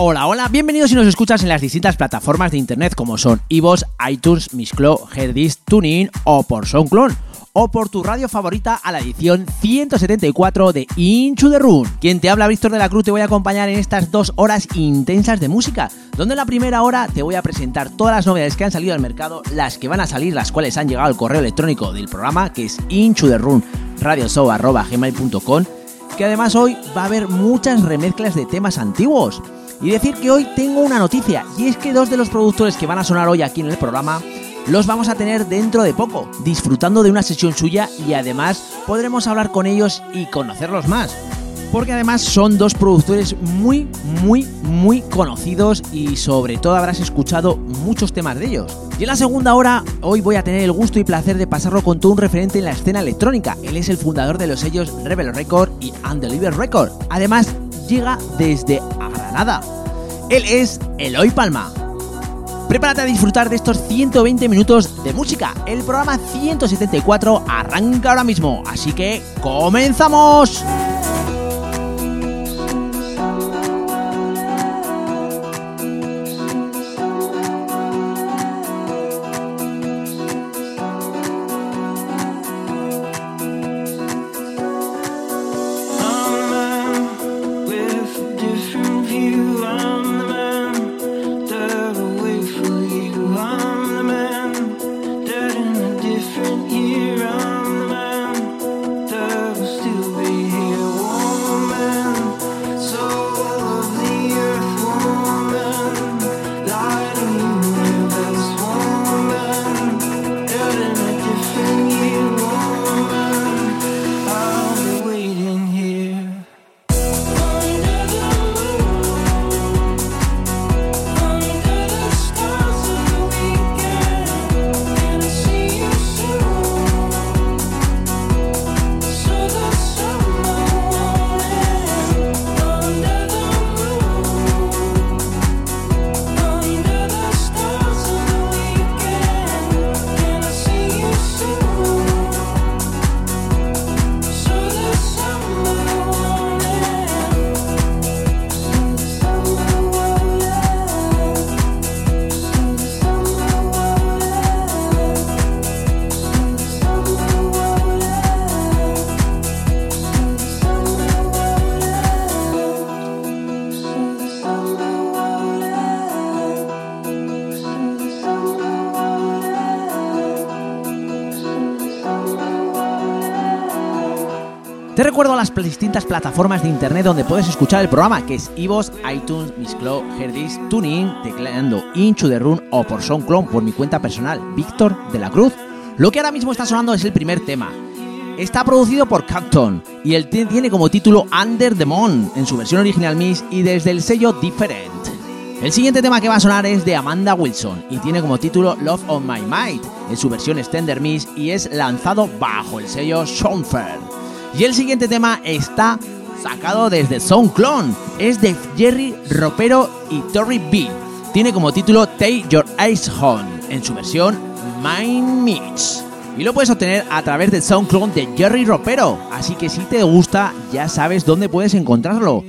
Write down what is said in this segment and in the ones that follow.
Hola, hola, bienvenidos si nos escuchas en las distintas plataformas de internet como son iVoox, iTunes, Mixcloud, Herdis, TuneIn o por SoundCloud o por tu radio favorita a la edición 174 de Inchu the Run. Quien te habla, Víctor de la Cruz, te voy a acompañar en estas dos horas intensas de música, donde en la primera hora te voy a presentar todas las novedades que han salido al mercado, las que van a salir, las cuales han llegado al correo electrónico del programa, que es radioshow.gmail.com, que además hoy va a haber muchas remezclas de temas antiguos. Y decir que hoy tengo una noticia, y es que dos de los productores que van a sonar hoy aquí en el programa los vamos a tener dentro de poco, disfrutando de una sesión suya y además podremos hablar con ellos y conocerlos más. Porque además son dos productores muy, muy, muy conocidos y sobre todo habrás escuchado muchos temas de ellos. Y en la segunda hora, hoy voy a tener el gusto y placer de pasarlo con todo un referente en la escena electrónica. Él es el fundador de los sellos Rebel Record y Undeliver Record. Además, llega desde Granada. Él es Eloy Palma. Prepárate a disfrutar de estos 120 minutos de música. El programa 174 arranca ahora mismo, así que comenzamos. Recuerdo las distintas plataformas de internet donde puedes escuchar el programa, que es iVoox, iTunes, Mixcloud, Herdis, TuneIn, tecleando Inchu the Run o por SoundCloud por mi cuenta personal, Víctor de la Cruz. Lo que ahora mismo está sonando es el primer tema. Está producido por Cacton y el tiene como título Under the Moon en su versión original Miss y desde el sello Different. El siguiente tema que va a sonar es de Amanda Wilson y tiene como título Love on My Mind en su versión Extender Miss y es lanzado bajo el sello Soundfair. Y el siguiente tema está sacado desde Clone. Es de Jerry Ropero y Tori B. Tiene como título Take Your Eyes Home en su versión Mind Mix. Y lo puedes obtener a través del SoundCloud de Jerry Ropero. Así que si te gusta, ya sabes dónde puedes encontrarlo.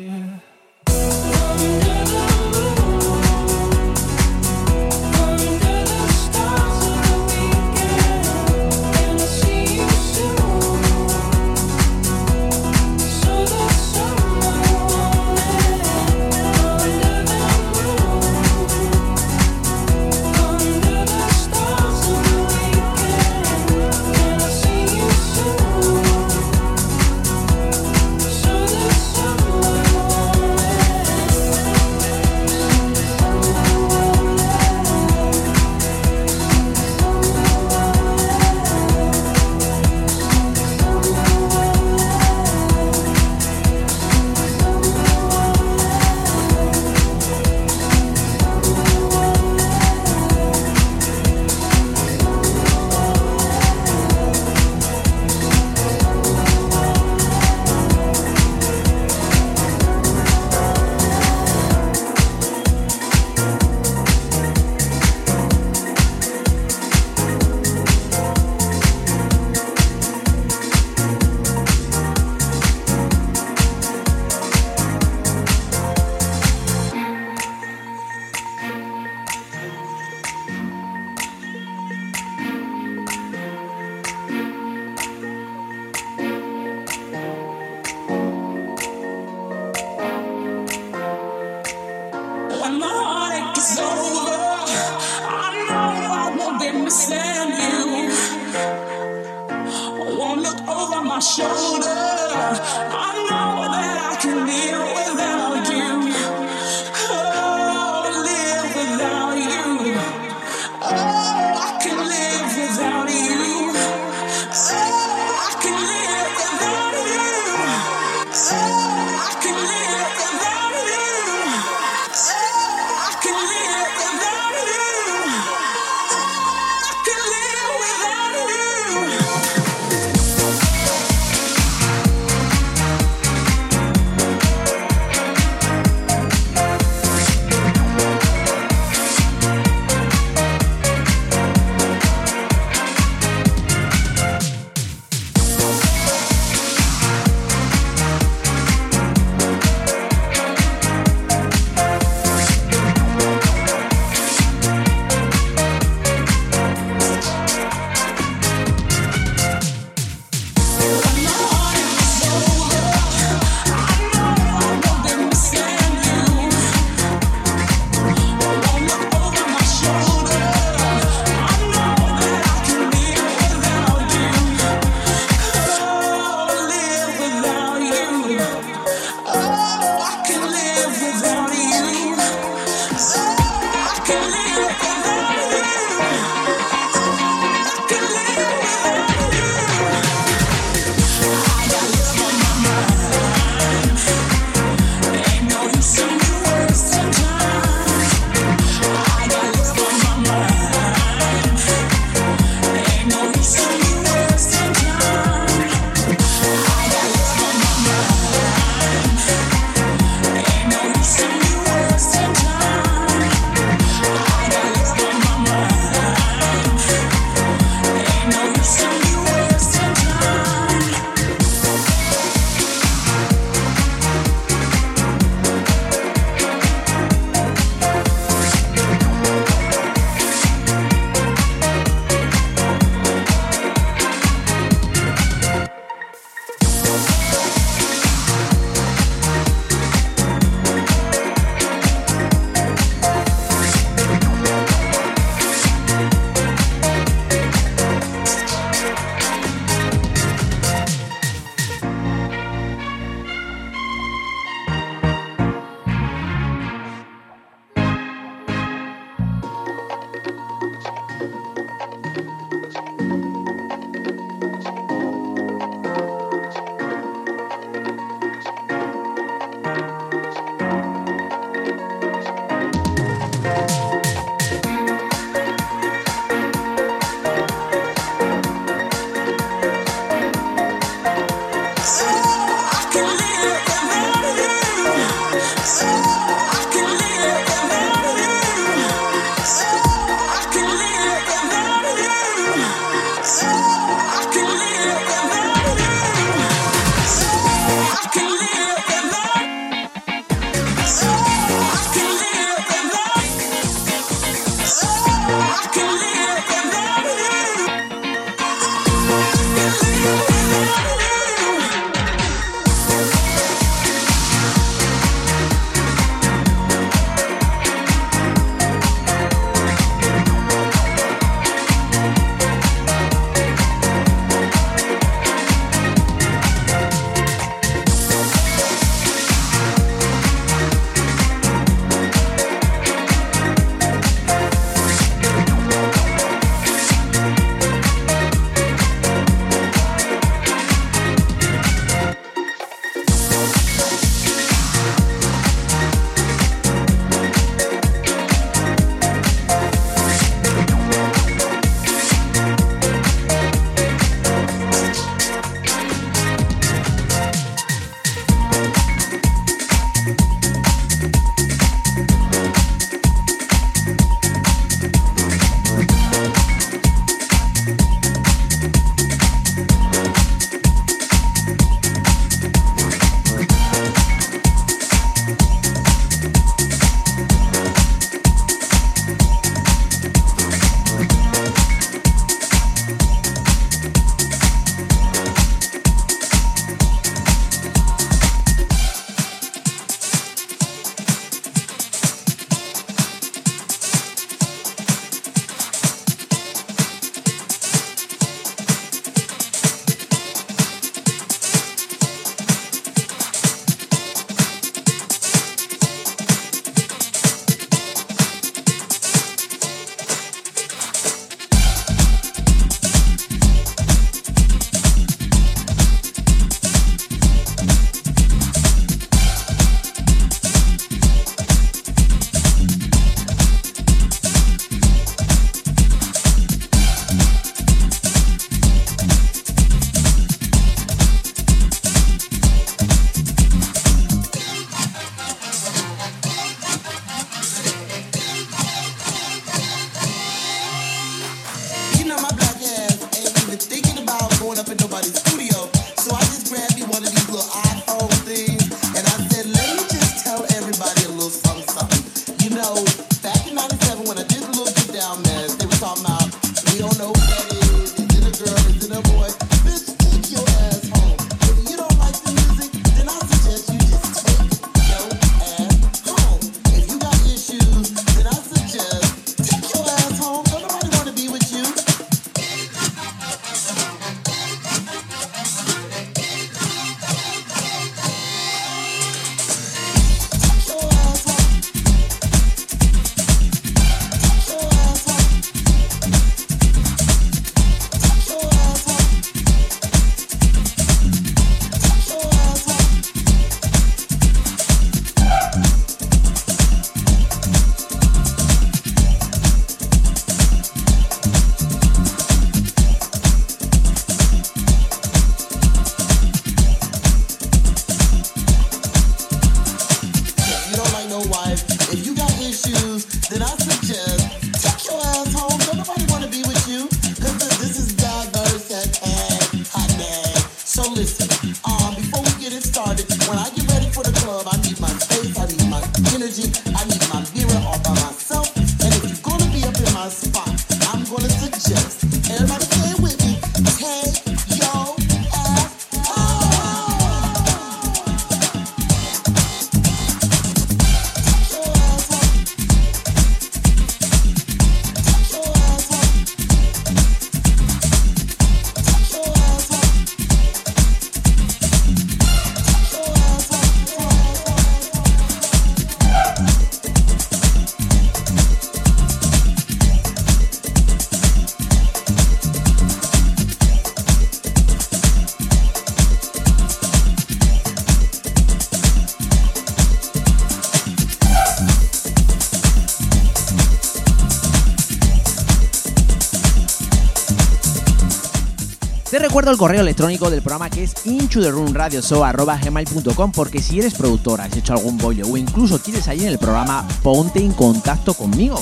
Recuerdo el correo electrónico del programa que es inchotherunradioso.com porque si eres productora, has hecho algún bollo o incluso quieres salir en el programa, ponte en contacto conmigo.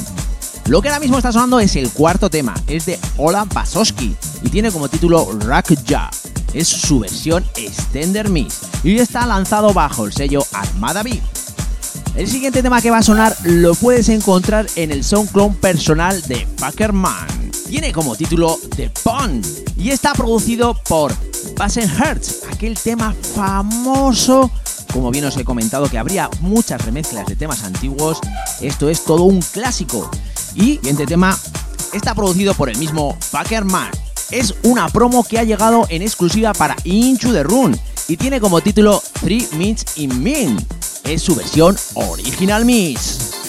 Lo que ahora mismo está sonando es el cuarto tema, es de Olan Pasowski y tiene como título Rock Ja. Es su versión Extender Miss y está lanzado bajo el sello Armada Beat. El siguiente tema que va a sonar lo puedes encontrar en el SoundCloud personal de Fuckerman. Tiene como título The Pond y está producido por Bassen Hertz, aquel tema famoso. Como bien os he comentado que habría muchas remezclas de temas antiguos, esto es todo un clásico. Y este tema está producido por el mismo Fuckerman. Es una promo que ha llegado en exclusiva para Into the Run y tiene como título Three Minutes in Min. Es su versión original Miss.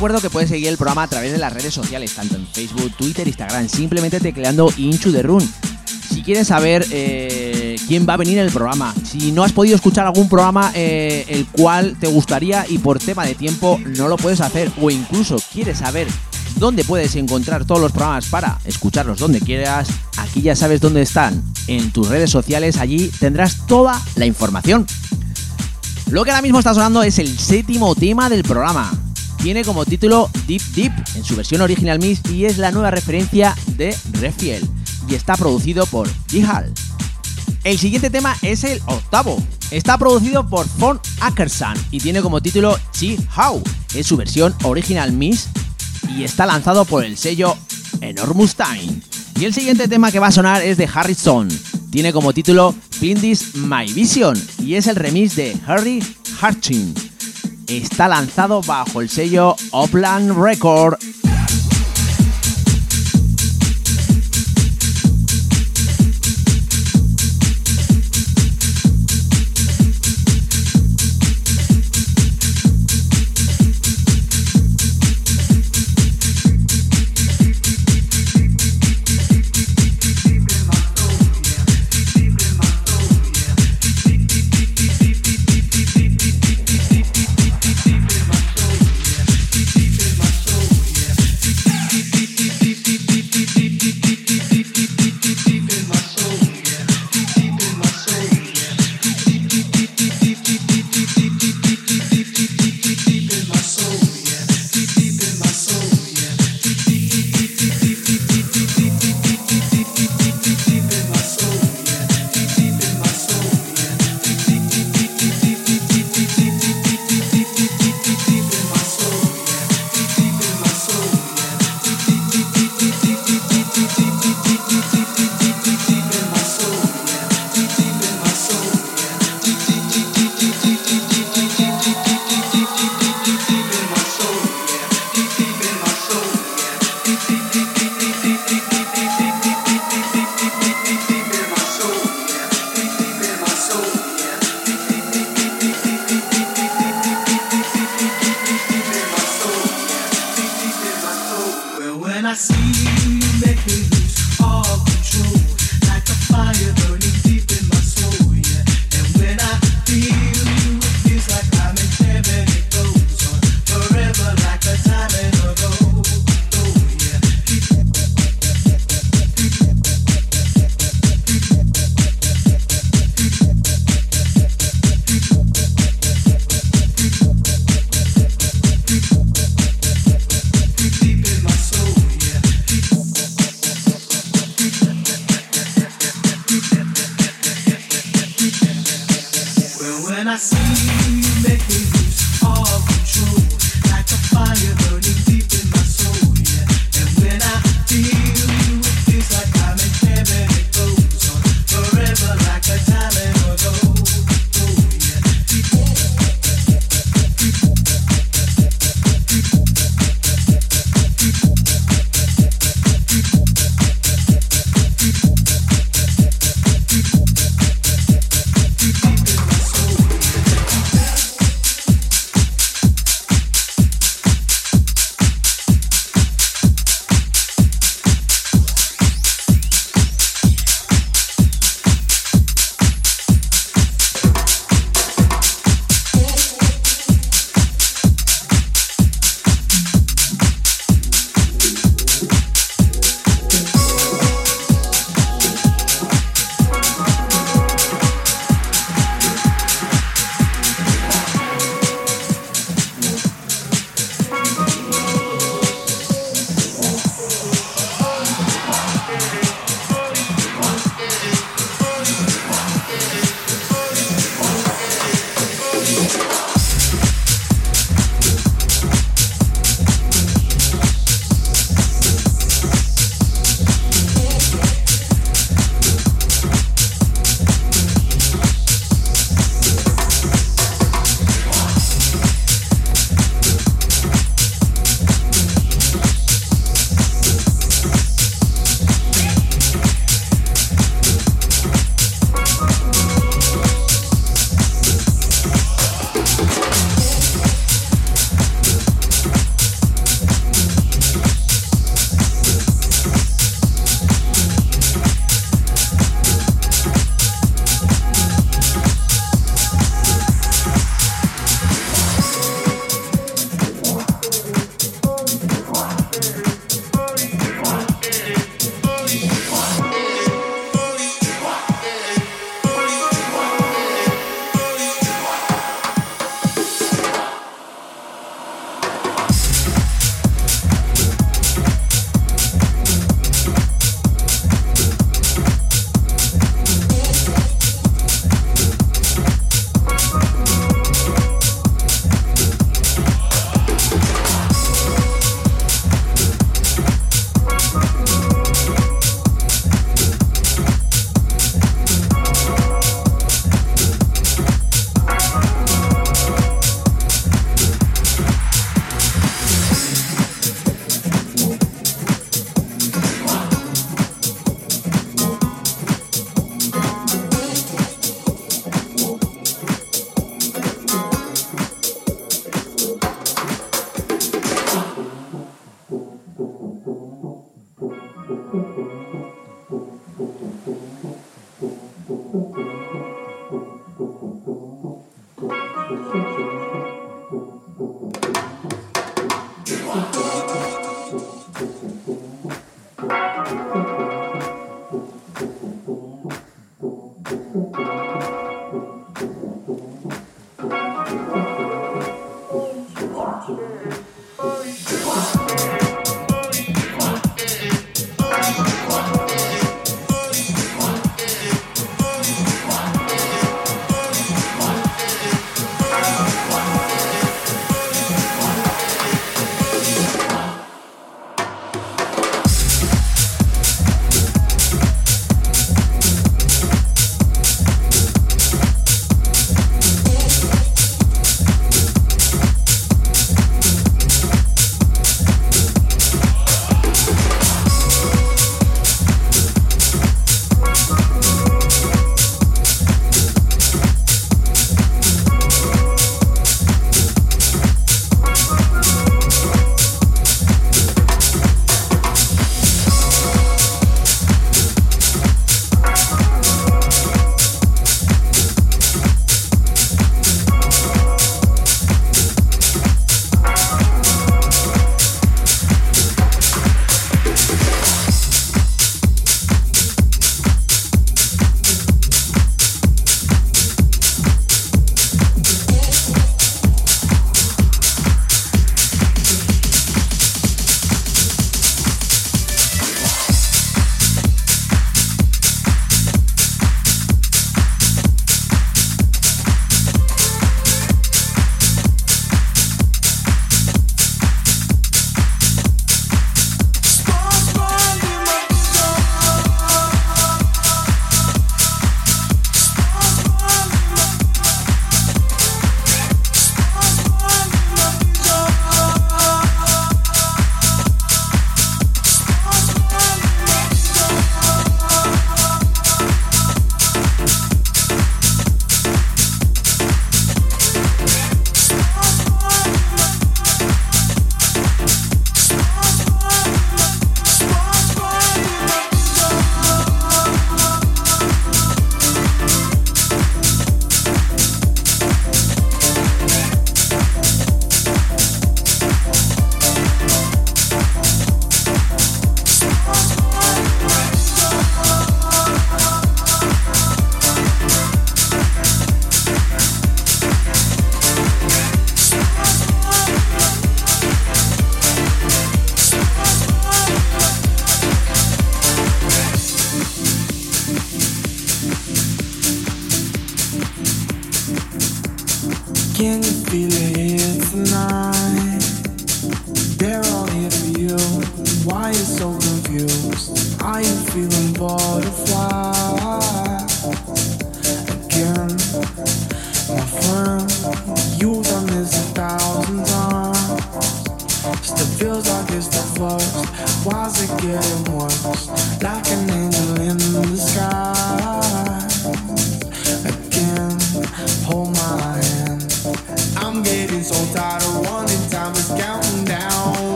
Recuerdo que puedes seguir el programa a través de las redes sociales, tanto en Facebook, Twitter, Instagram, simplemente tecleando Into the Run. Si quieres saber eh, quién va a venir en el programa, si no has podido escuchar algún programa eh, el cual te gustaría y por tema de tiempo no lo puedes hacer, o incluso quieres saber dónde puedes encontrar todos los programas para escucharlos donde quieras, aquí ya sabes dónde están, en tus redes sociales, allí tendrás toda la información. Lo que ahora mismo está sonando es el séptimo tema del programa. Tiene como título Deep Deep en su versión original Mix y es la nueva referencia de Refiel y está producido por Jihal. El siguiente tema es el octavo. Está producido por Von Ackersan y tiene como título Chi How. Es su versión original Mix y está lanzado por el sello Enormous Time. Y el siguiente tema que va a sonar es de Harrison. Tiene como título This My Vision y es el remix de Harry Harchin. Está lanzado bajo el sello Upland Record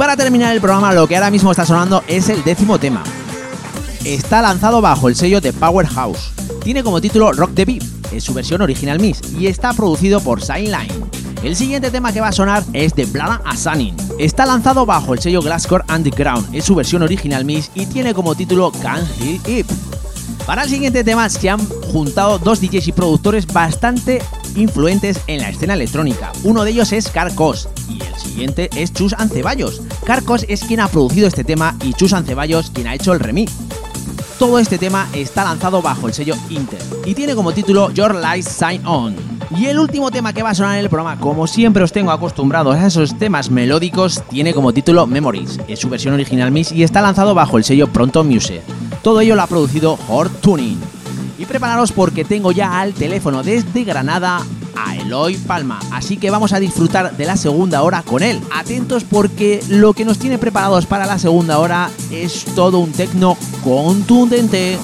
para terminar el programa, lo que ahora mismo está sonando es el décimo tema. Está lanzado bajo el sello de Powerhouse. Tiene como título Rock the Beat, es su versión original Miss, y está producido por Signline. El siguiente tema que va a sonar es de Blada Asanin. Está lanzado bajo el sello Glasscore Underground, es su versión original Miss y tiene como título Can't Heal It. Para el siguiente tema se han juntado dos DJs y productores bastante influentes en la escena electrónica. Uno de ellos es Carcos y el siguiente es Chus Anceballos. Carcos es quien ha producido este tema y Chus Anceballos quien ha hecho el remix. Todo este tema está lanzado bajo el sello Inter y tiene como título Your Light Sign On. Y el último tema que va a sonar en el programa, como siempre os tengo acostumbrados a esos temas melódicos, tiene como título Memories. Es su versión original Mix y está lanzado bajo el sello Pronto Music. Todo ello lo ha producido Hort Tuning. Y prepararos porque tengo ya al teléfono desde Granada a Eloy Palma, así que vamos a disfrutar de la segunda hora con él. Atentos porque lo que nos tiene preparados para la segunda hora es todo un tecno contundente.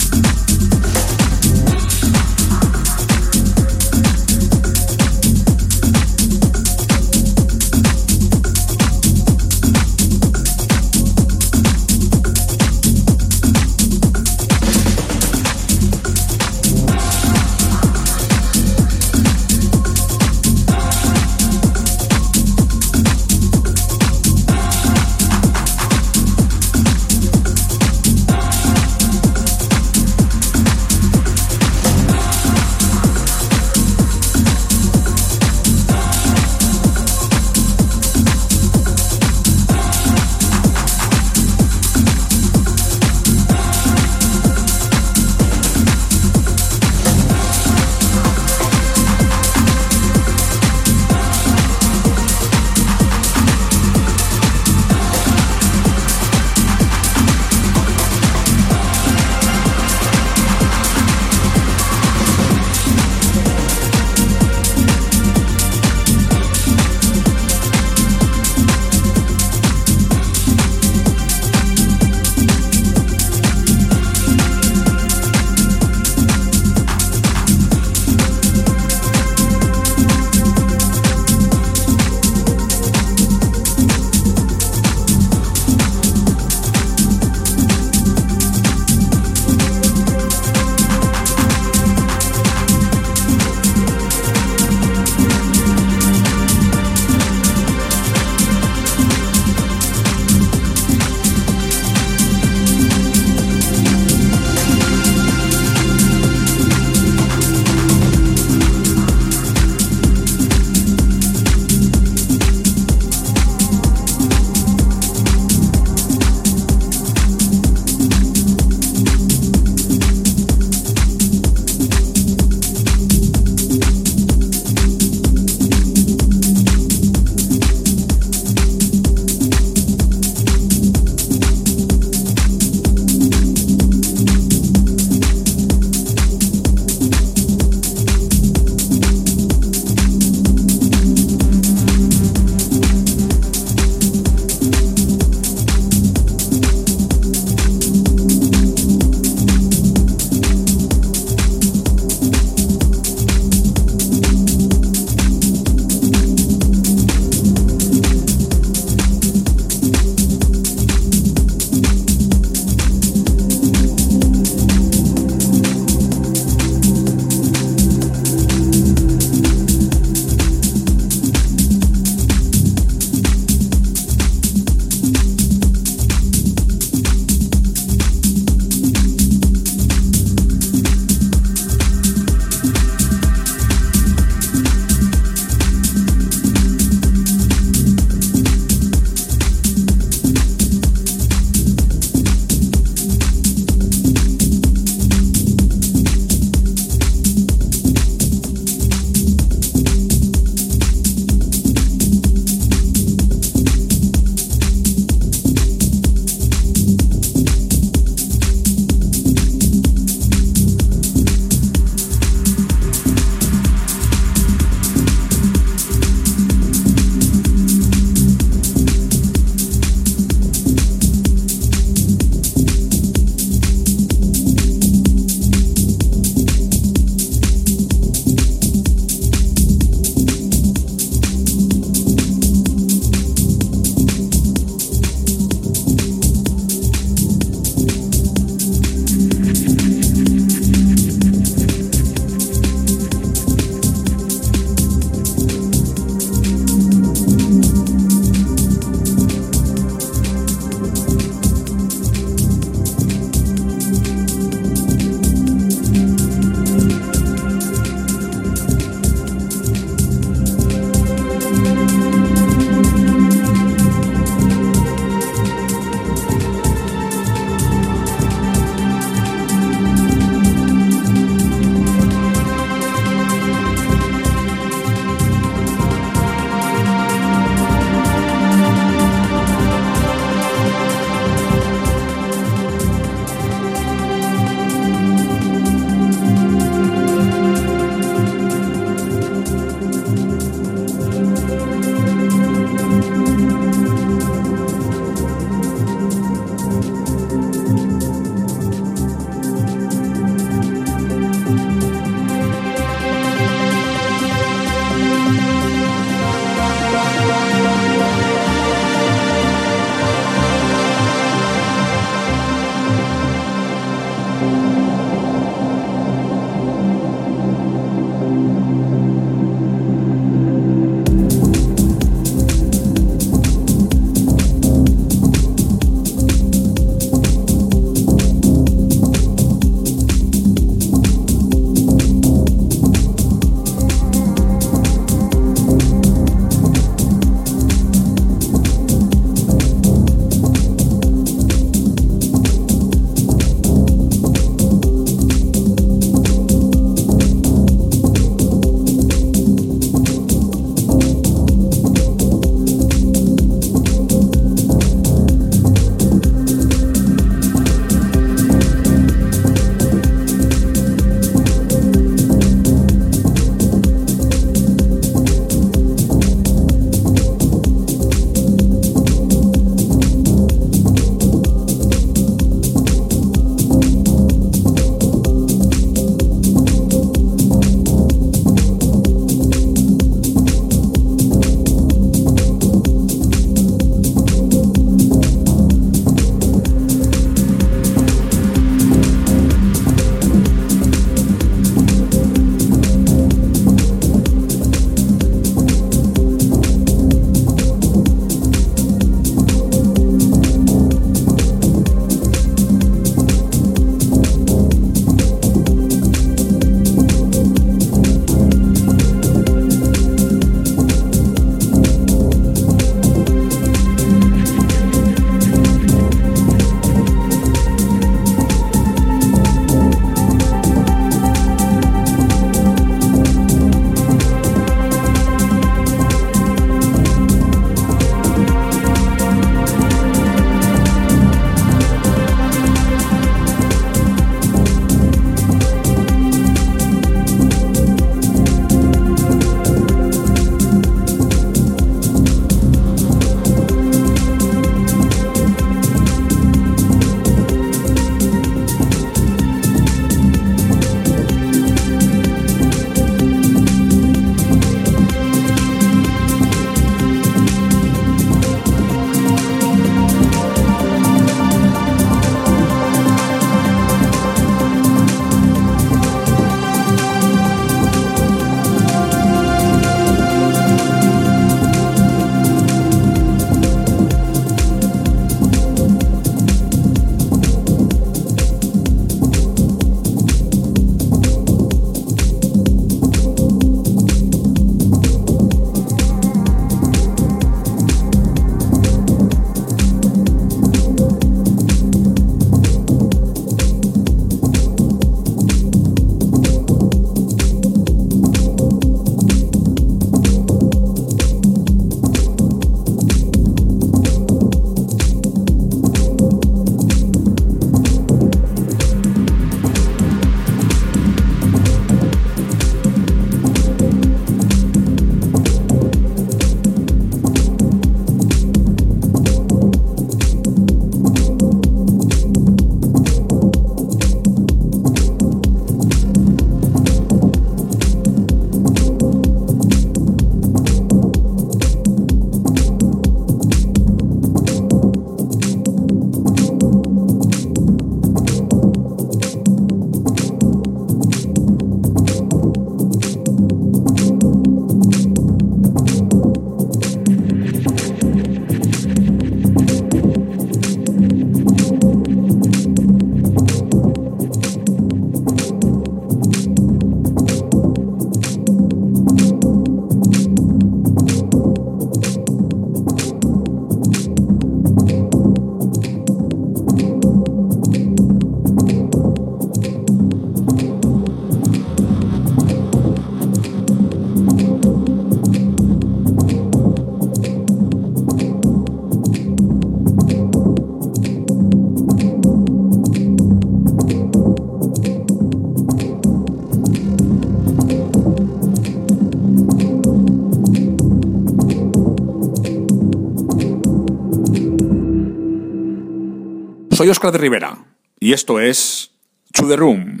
Soy Oscar de Rivera y esto es To The Room.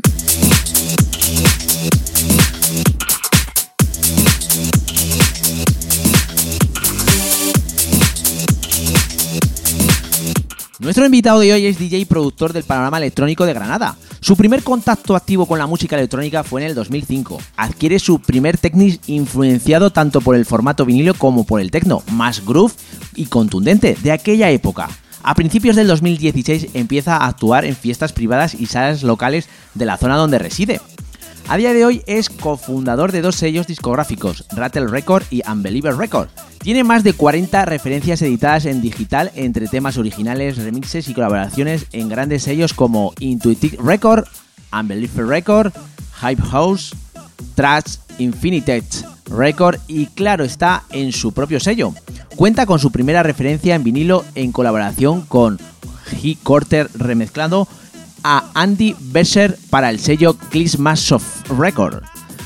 Nuestro invitado de hoy es DJ y productor del panorama electrónico de Granada. Su primer contacto activo con la música electrónica fue en el 2005. Adquiere su primer Technics influenciado tanto por el formato vinilo como por el techno, más groove y contundente de aquella época. A principios del 2016 empieza a actuar en fiestas privadas y salas locales de la zona donde reside. A día de hoy es cofundador de dos sellos discográficos, Rattle Record y Unbeliever Record. Tiene más de 40 referencias editadas en digital entre temas originales, remixes y colaboraciones en grandes sellos como Intuitive Record, Unbeliever Record, Hype House, Trash Infinite Record y claro está en su propio sello. Cuenta con su primera referencia en vinilo en colaboración con G. Corter remezclando a Andy Besser para el sello Soft Record.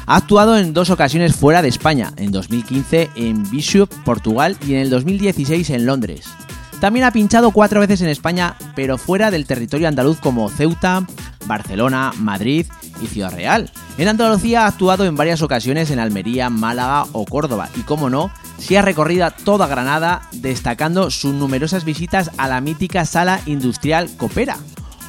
Ha actuado en dos ocasiones fuera de España, en 2015 en Bishop, Portugal y en el 2016 en Londres. También ha pinchado cuatro veces en España, pero fuera del territorio andaluz como Ceuta, Barcelona, Madrid y Ciudad Real. En Andalucía ha actuado en varias ocasiones en Almería, Málaga o Córdoba y, como no, se ha recorrido toda Granada destacando sus numerosas visitas a la mítica sala industrial Copera,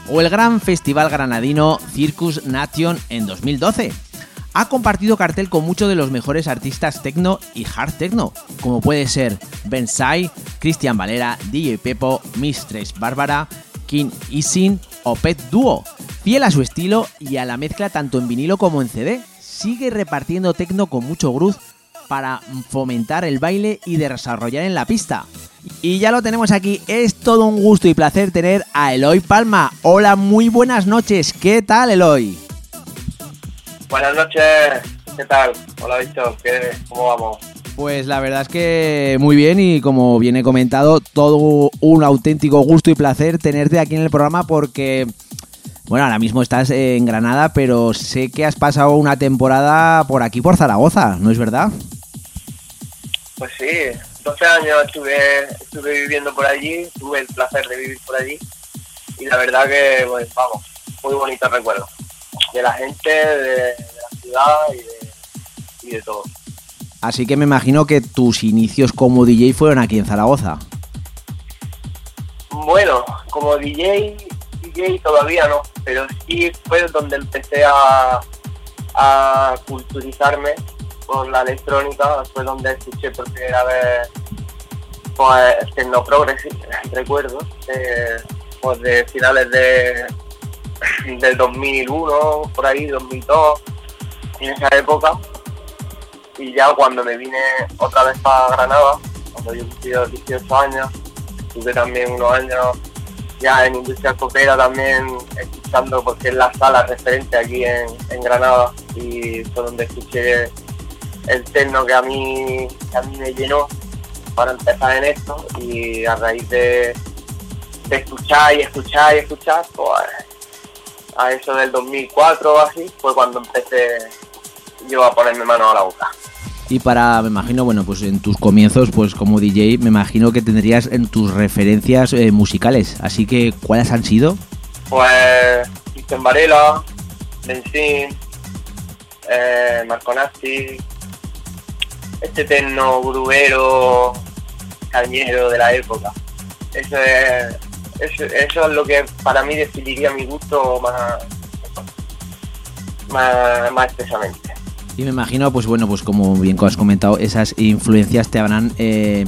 o el gran festival granadino Circus Nation en 2012. Ha compartido cartel con muchos de los mejores artistas techno y hard techno, como puede ser Ben Sai, Cristian Valera, DJ Pepo, Mistress Bárbara, King Isin o Pet Duo. Fiel a su estilo y a la mezcla tanto en vinilo como en CD, sigue repartiendo techno con mucho groove para fomentar el baile y desarrollar en la pista. Y ya lo tenemos aquí, es todo un gusto y placer tener a Eloy Palma. Hola, muy buenas noches, ¿qué tal Eloy? Buenas noches, ¿qué tal? Hola Víctor, ¿cómo vamos? Pues la verdad es que muy bien y como viene comentado, todo un auténtico gusto y placer tenerte aquí en el programa porque, bueno, ahora mismo estás en Granada, pero sé que has pasado una temporada por aquí, por Zaragoza, ¿no es verdad? Pues sí, 12 años estuve, estuve viviendo por allí, tuve el placer de vivir por allí y la verdad que, pues vamos, muy bonito recuerdo de la gente, de, la ciudad y de, todo. Así que me imagino que tus inicios como DJ fueron aquí en Zaragoza. Bueno, como DJ, DJ todavía no, pero sí fue donde empecé a, a culturizarme por la electrónica, fue donde escuché por primera vez pues no progressive, recuerdo, pues de finales de del 2001, por ahí, 2002, en esa época. Y ya cuando me vine otra vez para Granada, cuando yo cumplí 18 años, tuve también unos años ya en industria copera también escuchando porque es la sala referente aquí en, Granada y fue donde escuché el techno que a mí, a mí me llenó para empezar en esto y a raíz de, escuchar y escuchar y escuchar, pues a eso del 2004 o así fue cuando empecé yo a ponerme mano a la boca. Y para, me imagino, bueno, pues en tus comienzos, pues como DJ, me imagino que tendrías en tus referencias eh, musicales. Así que, ¿cuáles han sido? Pues Cristian Varela, Benzín, eh, Marco este terno grubero, cañero de la época. Eso es, eso, es lo que para mí definiría mi gusto más, más, más expresamente. Y me imagino, pues bueno, pues como bien has comentado, esas influencias te habrán, eh,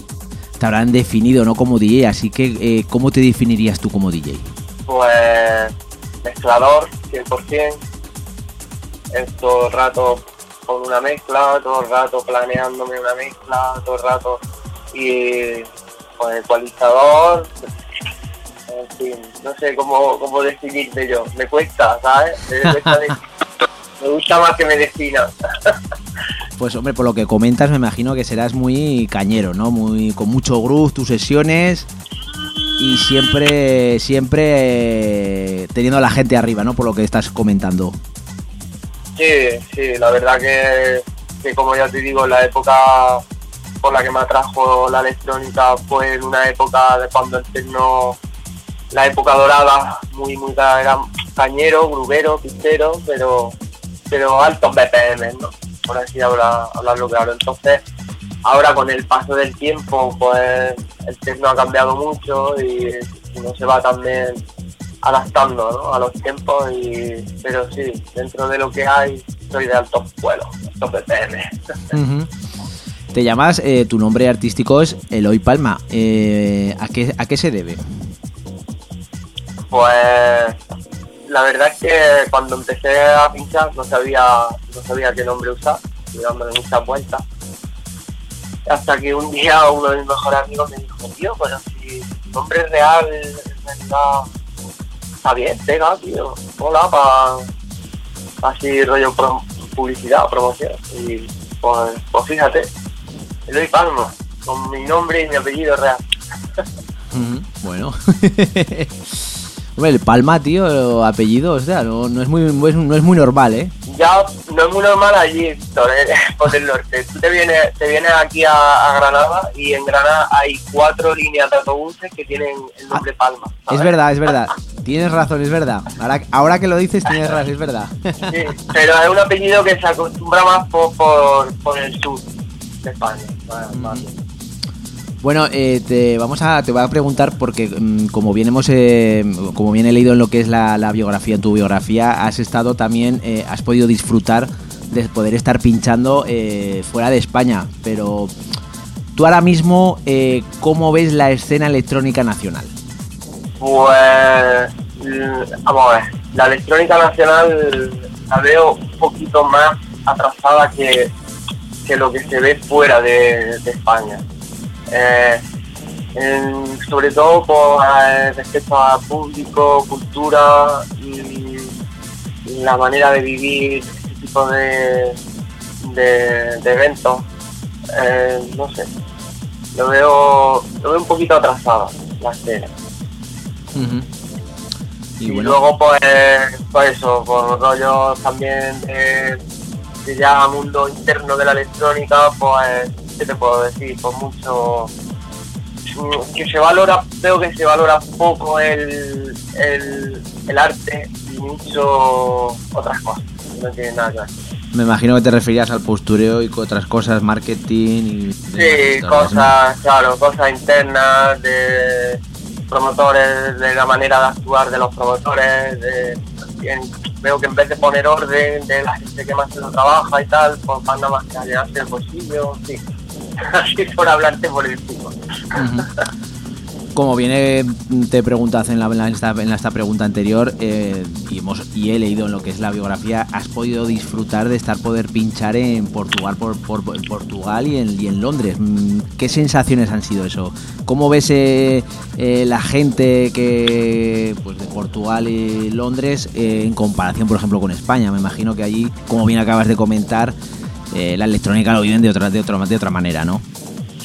te habrán definido, ¿no? Como DJ, así que, eh, ¿cómo te definirías tú como DJ? Pues mezclador, 100%. Es todo el rato con una mezcla, todo el rato planeándome una mezcla, todo el rato y con ecualizador, en fin, no sé cómo, cómo definirte yo, me cuesta, ¿sabes? Me, gusta más que me defina. Pues hombre, por lo que comentas me imagino que serás muy cañero, ¿no? Muy con mucho groove tus sesiones y siempre siempre eh, teniendo a la gente arriba, ¿no? Por lo que estás comentando. Sí, sí, la verdad que, como ya te digo, la época por la que me atrajo la electrónica fue en una época de cuando el techno la época dorada, muy, muy era cañero, grubero, pistero, pero, pero altos BPM, ¿no? Por así hablar, hablarlo claro. Entonces, ahora con el paso del tiempo, pues el techno ha cambiado mucho y uno se va también adaptando ¿no? a los tiempos y pero sí, dentro de lo que hay soy de altos vuelos, altos BPM. Ujú. Te llamas, eh, tu nombre artístico es Eloy Palma. Eh, ¿a, qué, ¿A qué se debe? Pues la verdad es que cuando empecé a pinchar no sabía, no sabía qué nombre usar, dándole muchas vueltas. Hasta que un día uno de mis mejores amigos me dijo, tío, pero si tu nombre es real, en realidad está bien, pega, tío, hola, para así rollo pro- publicidad, promoción. Y pues, pues fíjate, Eloy Palma, con mi nombre y mi apellido real. Bueno. Hombre, el Palma, tío, apellido, o sea, no, no es muy, no es- muy normal, ¿eh? Ya no es muy normal allí, por el norte. Tú te vienes, te vienes aquí a, a Granada y en Granada hay cuatro líneas de autobuses que tienen el nombre Palma. Es verdad, es verdad. Tienes razón, es verdad. Ahora, ahora que lo dices, tienes razón, es verdad. Sí, pero es un apellido que se acostumbra más por, por, por el sur de España. más- más. Bueno, eh, te vamos a te voy a preguntar porque mm, como bien hemos eh, como bien he leído en lo que es la, biografía, en tu biografía, has estado también, eh, has podido disfrutar de poder estar pinchando eh, fuera de España. Pero tú ahora mismo, eh, ¿cómo ves la escena electrónica nacional? Pues, mm, vamos a ver, la electrónica nacional la veo un poquito más atrasada que, que lo que se ve fuera de España. Eh, en- sobre todo con eh, respecto a público, cultura y la manera de vivir este tipo de, de, de eventos. Eh, no sé, lo veo, lo veo un poquito atrasada la escena. Y Y, bueno, luego pues, pues eso, por rollos también de, de ya mundo interno de la electrónica, pues, ¿qué te puedo decir? Pues mucho que se valora, veo que se valora poco el, el, el arte y mucho otras cosas, no tienen nada que ver. me imagino que te referías al postureo y otras cosas, marketing y Sí, cosas, claro, cosas internas de promotores, de la manera de actuar de los promotores, de, en- veo que en vez de poner orden de la gente que más se lo trabaja y tal, pues van nada más que a llenarse el bolsillo, sí. Así por hablarte por el. Ujú. Como viene, te preguntas en, la, en, la- esta, pregunta anterior, eh, y, hemos, y he leído en lo que es la biografía, has podido disfrutar de estar poder pinchar en Portugal, por, por- Portugal y en, y en Londres. Mm, ¿Qué sensaciones han sido eso? ¿Cómo ves eh, eh, la gente que pues de Portugal y Londres en comparación, por ejemplo, con España? Me imagino que allí, como bien acabas de comentar, eh, la electrónica lo viven de otra, de otra, de otra manera, ¿no?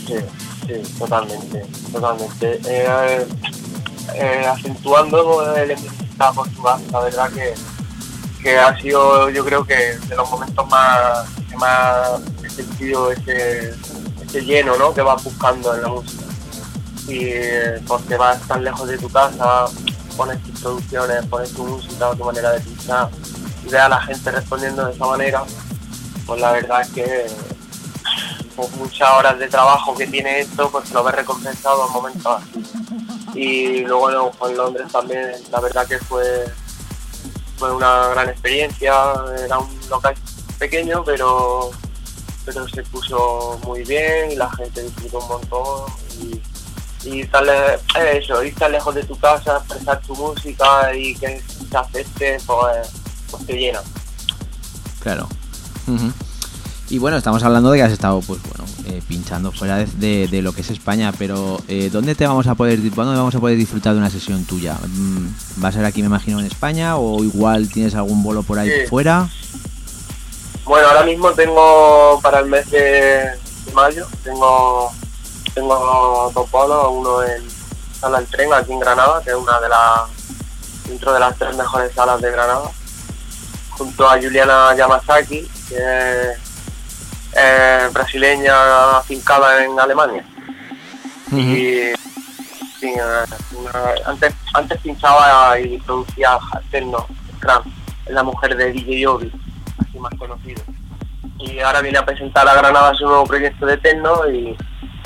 Sí, sí, totalmente, totalmente. Eh, eh, acentuando el a Portugal, la verdad que, que ha sido yo creo que de los momentos más que más he sentido ese, ese lleno ¿no? que vas buscando en la música. Y porque vas tan lejos de tu casa, pones tus producciones, pones tu música, tu manera de pinchar y ves a la gente respondiendo de esa manera, pues la verdad es que pues muchas horas de trabajo que tiene esto, pues lo ves recompensado en momentos así. Y luego no, pues, en Londres también, la verdad que fue, fue una gran experiencia, era un local pequeño, pero, pero se puso muy bien y la gente disfrutó un montón. Y, y eh, eso, ir tan lejos de tu casa, expresar tu música y que se acepte, pues, pues te llena. Claro. Y bueno, estamos hablando de que has estado, pues bueno, eh, pinchando fuera de, de- de lo que es España, pero eh, ¿dónde te vamos a poder, dónde vamos a poder disfrutar de una sesión tuya? Mm, ¿Va a ser aquí, me imagino, en España o igual tienes algún bolo por ahí Sí. fuera? Bueno, ahora mismo tengo para el mes de, de mayo, tengo tengo dos bolos, uno en Sala del Tren, aquí en Granada, que es una de las, dentro de las tres mejores salas de Granada, junto a Juliana Yamasaki, que es eh, brasileña afincada en Alemania. y, Sí, antes, antes pinchaba y producía techno, Scrum, la mujer de DJ Obi, así más conocido. Y ahora viene a presentar a Granada su nuevo proyecto de techno y,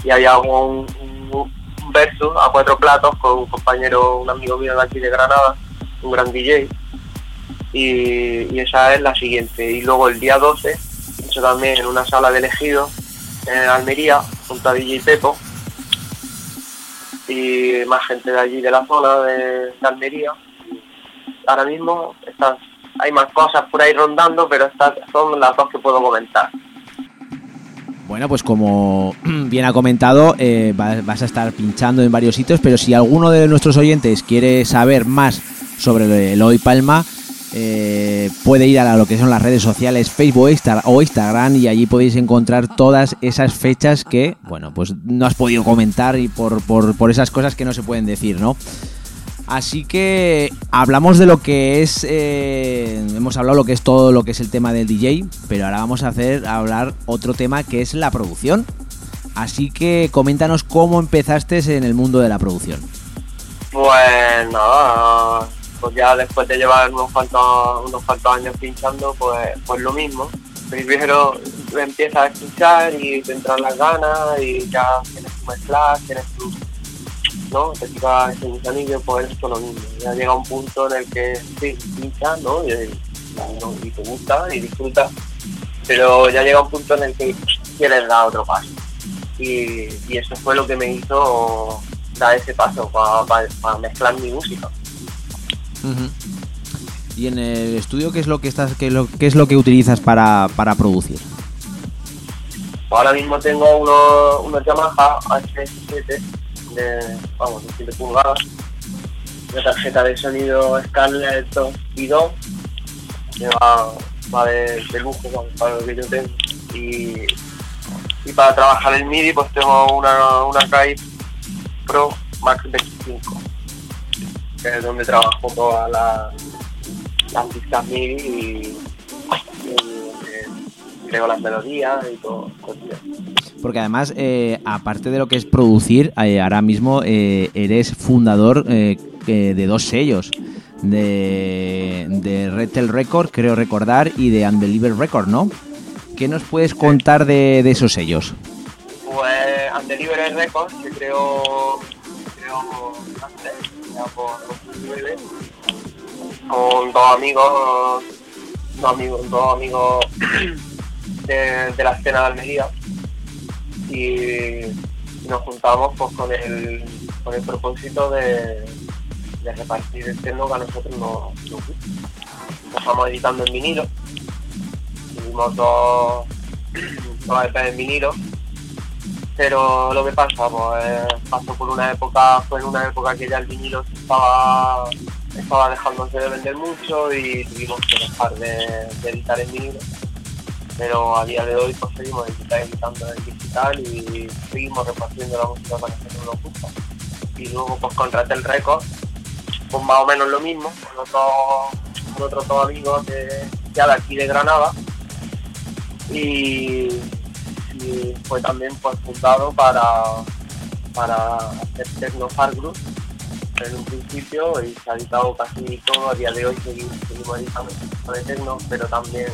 y ahí hago un, un, verso a cuatro platos con un compañero, un amigo mío de aquí de Granada, un gran DJ. Y, y esa es la siguiente. Y luego el día 12, hecho también en una sala de elegido en Almería, junto a DJ Pepo, y más gente de allí de la zona de, Almería. Ahora mismo están, hay más cosas por ahí rondando, pero estas son las dos que puedo comentar. Bueno, pues como bien ha comentado, eh, vas a estar pinchando en varios sitios, pero si alguno de nuestros oyentes quiere saber más sobre el Hoy Palma, eh, puede ir a lo que son las redes sociales Facebook o Instagram y allí podéis encontrar todas esas fechas que, bueno, pues no has podido comentar y por, por, esas cosas que no se pueden decir, ¿no? Así que hablamos de lo que es, eh, hemos hablado lo que es todo lo que es el tema del DJ, pero ahora vamos a hacer hablar otro tema que es la producción. Así que coméntanos cómo empezaste en el mundo de la producción. Pues pues ya después de llevar unos cuantos, unos cuantos años pinchando, pues, pues lo mismo. Primero empiezas a escuchar y te entran las ganas y ya tienes tu mezclar, tienes tu, ¿no? Te tira ese gusanillo, pues esto lo mismo. Ya llega un punto en el que sí, pinchas, ¿no? Y, y, te gusta y disfrutas, pero ya llega un punto en el que quieres dar otro paso. Y, y eso fue lo que me hizo dar ese paso para mezclar mi música. Y en el estudio, ¿qué es lo que estás, qué es lo que utilizas para, producir? Ahora mismo tengo unos, Yamaha HS7 de, vamos, de 7 pulgadas, una tarjeta de sonido Scarlett 2 y 2, que va, va de, lujo para lo que yo. Y, y, para trabajar el MIDI pues tengo una, una Pro Max 25 que es donde trabajo todas las, las MIDI y, creo las melodías y todo. Porque además, eh, aparte de lo que es producir, eh, ahora mismo eh, eres fundador de dos sellos. De, de Red Record, creo recordar, y de Unbeliever Record, ¿no? ¿Qué nos puedes contar de, de esos sellos? Pues Unbeliever Record, que creo, creo con dos amigos, dos amigos, dos amigos de, la escena de Almería. Y nos juntamos pues con el, con el propósito de, repartir el techno que a nosotros nos, gusta. Estamos editando en vinilo, tuvimos dos, dos EPs en vinilo pero lo que pasa, pues pasó por una época, fue en una época que ya el vinilo estaba, estaba dejándose de vender mucho y tuvimos que dejar de, editar en vinilo. Pero a día de hoy pues seguimos editando en digital y seguimos repartiendo la música para que no nos gusta. Y luego pues con el Record, pues más o menos lo mismo, con otros dos amigos de, ya de aquí de Granada. Y y fue también pues, fundado para, para hacer Tecno Far Group en un principio y se ha editado casi todo, a día de hoy seguimos, editando de Tecno, pero también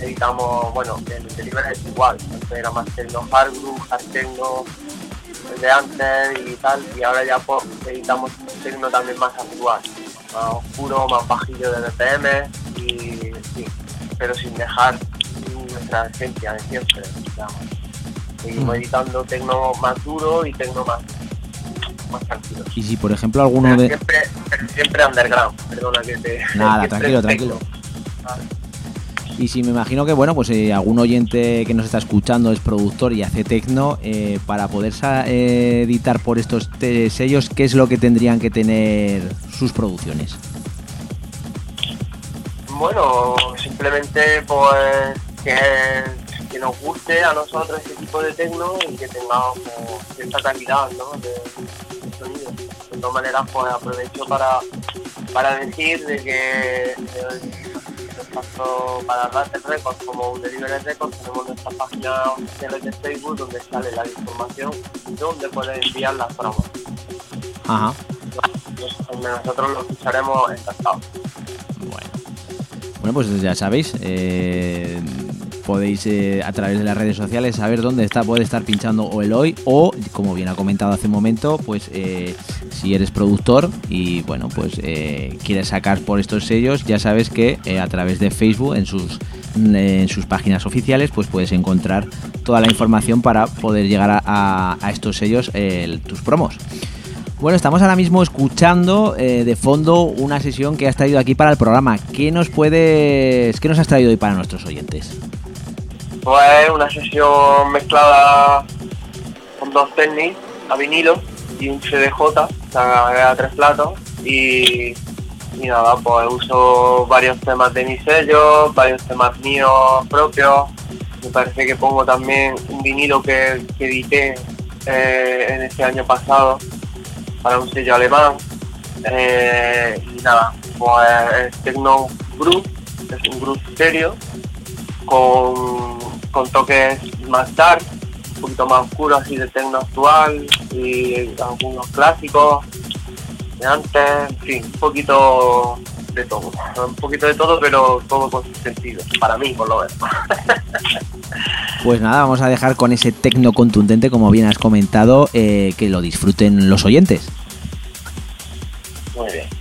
editamos, bueno, el interior es igual, era más Tecno Far Group, Hard Tecno, el de antes y tal, y ahora ya pues, editamos Tecno también más actual, más oscuro, más bajillo de BPM y sí, pero sin dejar nuestra esencia de siempre, digamos. Seguimos mm. editando tecno más duro y tecno más, más tranquilo. Y si por ejemplo alguno de... Siempre, siempre underground, perdona que te... Nada, tranquilo, tranquilo. Y si me imagino que, bueno, pues eh, algún oyente que nos está escuchando es productor y hace tecno, eh, para poder eh, editar por estos sellos, ¿qué es lo que tendrían que tener sus producciones? Bueno, simplemente pues que, nos guste a nosotros este tipo de tecno y que tengamos cierta calidad ¿no? de, sonido. De todas maneras, pues aprovecho para, para decir de que tanto para Rater Records como un Delivery Records tenemos nuestra página oficial de Facebook donde sale la información donde pueden enviar las promos. Ajá. Nosotros lo escucharemos encantados. Bueno. Pues ya sabéis, eh, podéis eh, a través de las redes sociales saber dónde está, puede estar pinchando o el hoy o, como bien ha comentado hace un momento, pues eh, si eres productor y bueno, pues quieres sacar por estos sellos, ya sabes que a través de Facebook, en sus, en sus páginas oficiales, pues puedes encontrar toda la información para poder llegar a estos sellos tus promos. Bueno, estamos ahora mismo escuchando eh, de fondo una sesión que has traído aquí para el programa. ¿Qué nos puedes, qué nos has traído hoy para nuestros oyentes? Pues una sesión mezclada con dos técnicos a vinilo y un CDJ, a tres platos y, nada, pues uso varios temas de mi sello, varios temas míos propios. Me parece que pongo también un vinilo que, edité eh, en este año pasado para un sello alemán. Eh, y nada, pues es Tecno Group, es un grupo serio, con, toques más dark, un poquito más oscuros así de tecno actual y algunos clásicos de antes, en fin, un poquito de todo, un poquito de todo, pero todo con sentido, para mí por lo menos. Pues nada, vamos a dejar con ese tecno contundente, como bien has comentado, eh, que lo disfruten los oyentes. Muy bien.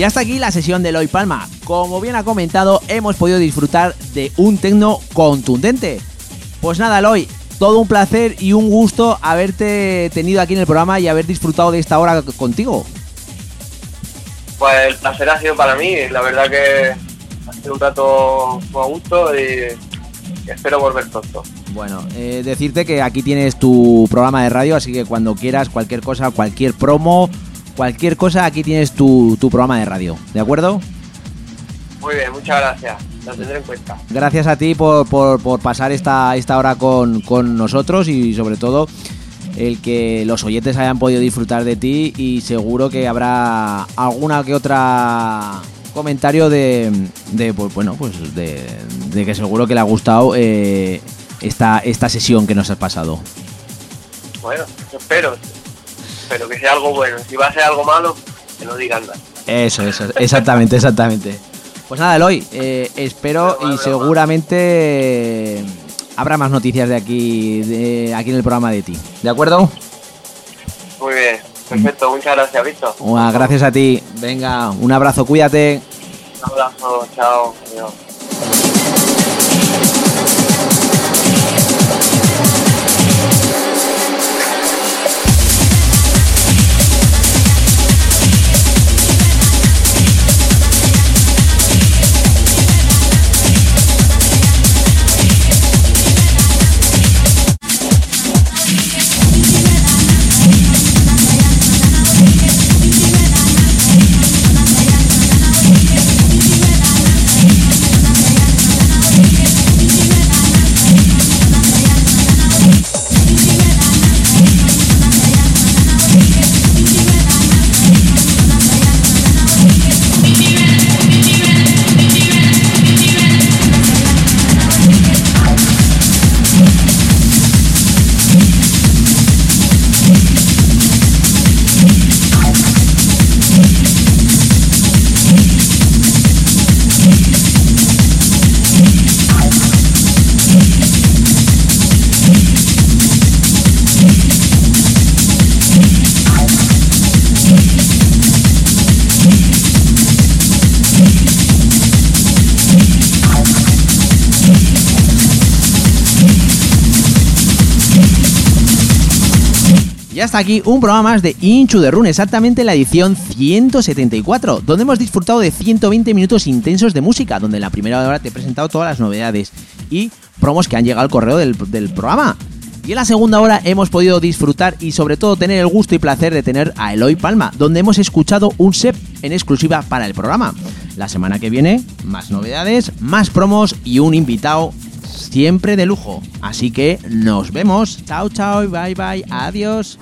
Y hasta aquí la sesión de Eloy Palma. Como bien ha comentado, hemos podido disfrutar de un tecno contundente. Pues nada, Eloy, todo un placer y un gusto haberte tenido aquí en el programa y haber disfrutado de esta hora contigo. Pues el placer ha sido para mí, la verdad que ha sido un rato muy a gusto y espero volver pronto. Bueno, eh, decirte que aquí tienes tu programa de radio, así que cuando quieras cualquier cosa, cualquier promo, cualquier cosa, aquí tienes tu, tu programa de radio, ¿de acuerdo? Muy bien, muchas gracias. Lo tendré en cuenta. Gracias a ti por, por, por pasar esta, esta hora con, con nosotros y sobre todo el que los oyentes hayan podido disfrutar de ti y seguro que habrá alguna que otra comentario de, de pues bueno pues de, de que seguro que le ha gustado eh, esta, esta sesión que nos has pasado. Bueno, espero. Espero que sea algo bueno. Si va a ser algo malo, que no digan nada. Eso, eso, exactamente, exactamente. Pues nada, Eloy, eh, espero y seguramente habrá más noticias de aquí, de aquí en el programa de ti. ¿De acuerdo? Muy bien, perfecto. Muchas gracias, Víctor. Bueno, gracias a ti. Venga, un abrazo, cuídate. Un abrazo, chao. Adiós. Y hasta aquí un programa más de Inchu de Run, exactamente la edición 174, donde hemos disfrutado de 120 minutos intensos de música, donde en la primera hora te he presentado todas las novedades y promos que han llegado al correo del, del programa. Y en la segunda hora hemos podido disfrutar y sobre todo tener el gusto y placer de tener a Eloy Palma, donde hemos escuchado un set en exclusiva para el programa. La semana que viene, más novedades, más promos y un invitado siempre de lujo. Así que nos vemos. Chao, chao, bye, bye, adiós.